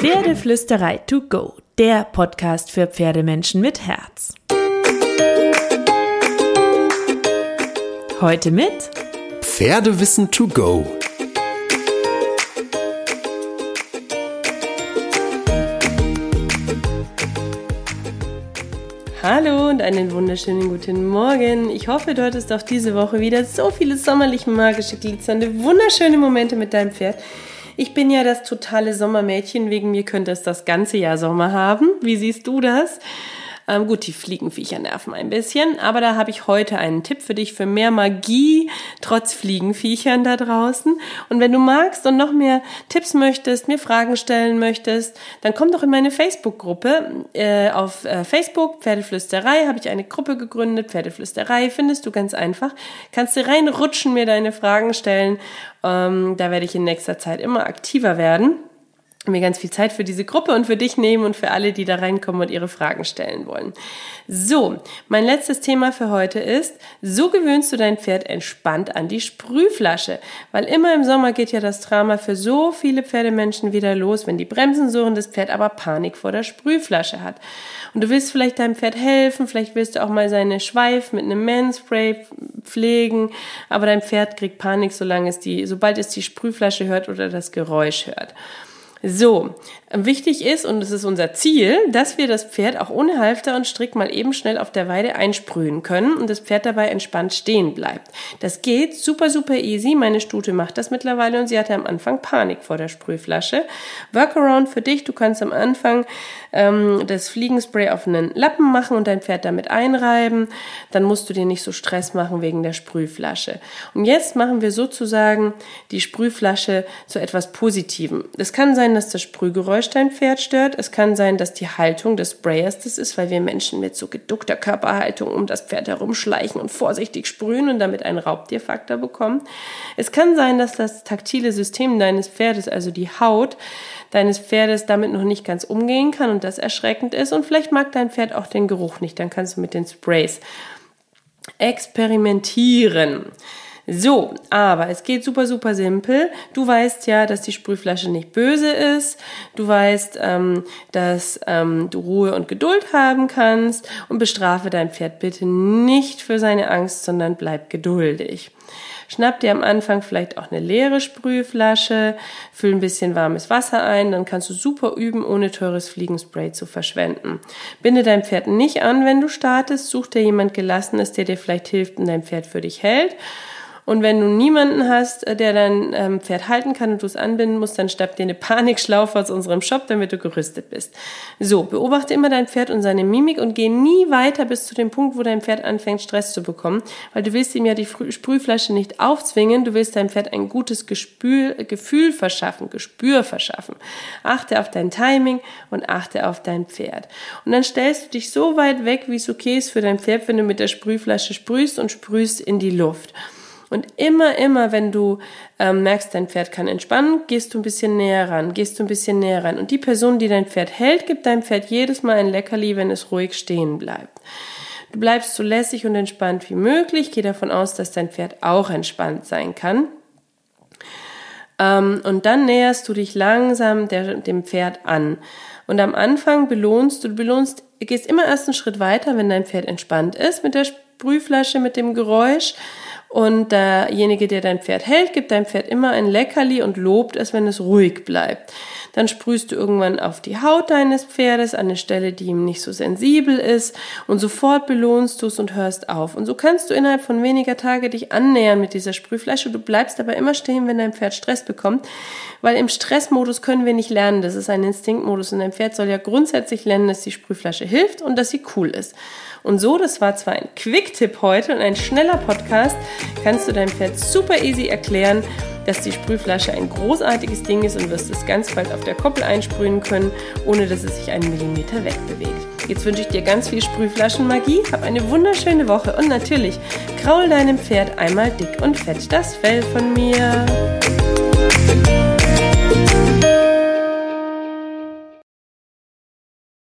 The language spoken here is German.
Pferdeflüsterei to go, der Podcast für Pferdemenschen mit Herz. Heute mit Pferdewissen to go. Hallo und einen wunderschönen guten Morgen. Ich hoffe, du hattest auch diese Woche wieder so viele sommerlich magische, glitzernde, wunderschöne Momente mit deinem Pferd. Ich bin ja das totale Sommermädchen, wegen mir könnte es das ganze Jahr Sommer haben. Wie siehst du das? Ähm, gut, die Fliegenviecher nerven ein bisschen, aber da habe ich heute einen Tipp für dich für mehr Magie trotz Fliegenviechern da draußen. Und wenn du magst und noch mehr Tipps möchtest, mir Fragen stellen möchtest, dann komm doch in meine Facebook-Gruppe. Äh, auf äh, Facebook, Pferdeflüsterei, habe ich eine Gruppe gegründet. Pferdeflüsterei findest du ganz einfach. Kannst du reinrutschen, mir deine Fragen stellen. Ähm, da werde ich in nächster Zeit immer aktiver werden mir ganz viel Zeit für diese Gruppe und für dich nehmen und für alle, die da reinkommen und ihre Fragen stellen wollen. So, mein letztes Thema für heute ist, so gewöhnst du dein Pferd entspannt an die Sprühflasche, weil immer im Sommer geht ja das Drama für so viele Pferdemenschen wieder los, wenn die Bremsen surren, das Pferd aber Panik vor der Sprühflasche hat. Und du willst vielleicht deinem Pferd helfen, vielleicht willst du auch mal seine Schweif mit einem Manspray pflegen, aber dein Pferd kriegt Panik, solange es die, sobald es die Sprühflasche hört oder das Geräusch hört. So, wichtig ist, und es ist unser Ziel, dass wir das Pferd auch ohne Halfter und Strick mal eben schnell auf der Weide einsprühen können und das Pferd dabei entspannt stehen bleibt. Das geht super, super easy. Meine Stute macht das mittlerweile und sie hatte am Anfang Panik vor der Sprühflasche. Workaround für dich, du kannst am Anfang ähm, das Fliegenspray auf einen Lappen machen und dein Pferd damit einreiben. Dann musst du dir nicht so Stress machen wegen der Sprühflasche. Und jetzt machen wir sozusagen die Sprühflasche zu etwas Positivem. Es kann sein, dass das Sprühgeräusch dein Pferd stört. Es kann sein, dass die Haltung des Sprayers das ist, weil wir Menschen mit so geduckter Körperhaltung um das Pferd herumschleichen und vorsichtig sprühen und damit einen Raubtierfaktor bekommen. Es kann sein, dass das taktile System deines Pferdes, also die Haut, deines Pferdes damit noch nicht ganz umgehen kann und das erschreckend ist. Und vielleicht mag dein Pferd auch den Geruch nicht. Dann kannst du mit den Sprays experimentieren. So, aber es geht super, super simpel. Du weißt ja, dass die Sprühflasche nicht böse ist. Du weißt, ähm, dass ähm, du Ruhe und Geduld haben kannst und bestrafe dein Pferd bitte nicht für seine Angst, sondern bleib geduldig. Schnapp dir am Anfang vielleicht auch eine leere Sprühflasche, füll ein bisschen warmes Wasser ein, dann kannst du super üben, ohne teures Fliegenspray zu verschwenden. Binde dein Pferd nicht an, wenn du startest, such dir jemand Gelassenes, der dir vielleicht hilft und dein Pferd für dich hält. Und wenn du niemanden hast, äh, der dein ähm, Pferd halten kann und du es anbinden musst, dann schnapp dir eine Panikschlaufe aus unserem Shop, damit du gerüstet bist. So, beobachte immer dein Pferd und seine Mimik und geh nie weiter bis zu dem Punkt, wo dein Pferd anfängt, Stress zu bekommen, weil du willst ihm ja die Sprühflasche nicht aufzwingen, du willst deinem Pferd ein gutes Gespür, Gefühl verschaffen, Gespür verschaffen. Achte auf dein Timing und achte auf dein Pferd. Und dann stellst du dich so weit weg, wie es okay ist für dein Pferd, wenn du mit der Sprühflasche sprühst und sprühst in die Luft. Und immer, immer, wenn du ähm, merkst, dein Pferd kann entspannen, gehst du ein bisschen näher ran, gehst du ein bisschen näher ran. Und die Person, die dein Pferd hält, gibt deinem Pferd jedes Mal ein Leckerli, wenn es ruhig stehen bleibt. Du bleibst so lässig und entspannt wie möglich. Geh davon aus, dass dein Pferd auch entspannt sein kann. Ähm, und dann näherst du dich langsam der, dem Pferd an. Und am Anfang belohnst du, du belohnst, gehst immer erst einen Schritt weiter, wenn dein Pferd entspannt ist mit der Sprühflasche, mit dem Geräusch. Und derjenige, der dein Pferd hält, gibt deinem Pferd immer ein Leckerli und lobt es, wenn es ruhig bleibt. Dann sprühst du irgendwann auf die Haut deines Pferdes an eine Stelle, die ihm nicht so sensibel ist und sofort belohnst du es und hörst auf. Und so kannst du innerhalb von weniger Tage dich annähern mit dieser Sprühflasche. Du bleibst aber immer stehen, wenn dein Pferd Stress bekommt, weil im Stressmodus können wir nicht lernen. Das ist ein Instinktmodus und dein Pferd soll ja grundsätzlich lernen, dass die Sprühflasche hilft und dass sie cool ist. Und so, das war zwar ein Quick-Tipp heute und ein schneller Podcast, kannst du deinem Pferd super easy erklären, dass die Sprühflasche ein großartiges Ding ist und wirst es ganz bald auf der Koppel einsprühen können, ohne dass es sich einen Millimeter wegbewegt. Jetzt wünsche ich dir ganz viel Sprühflaschenmagie, hab eine wunderschöne Woche und natürlich kraul deinem Pferd einmal dick und fett das Fell von mir.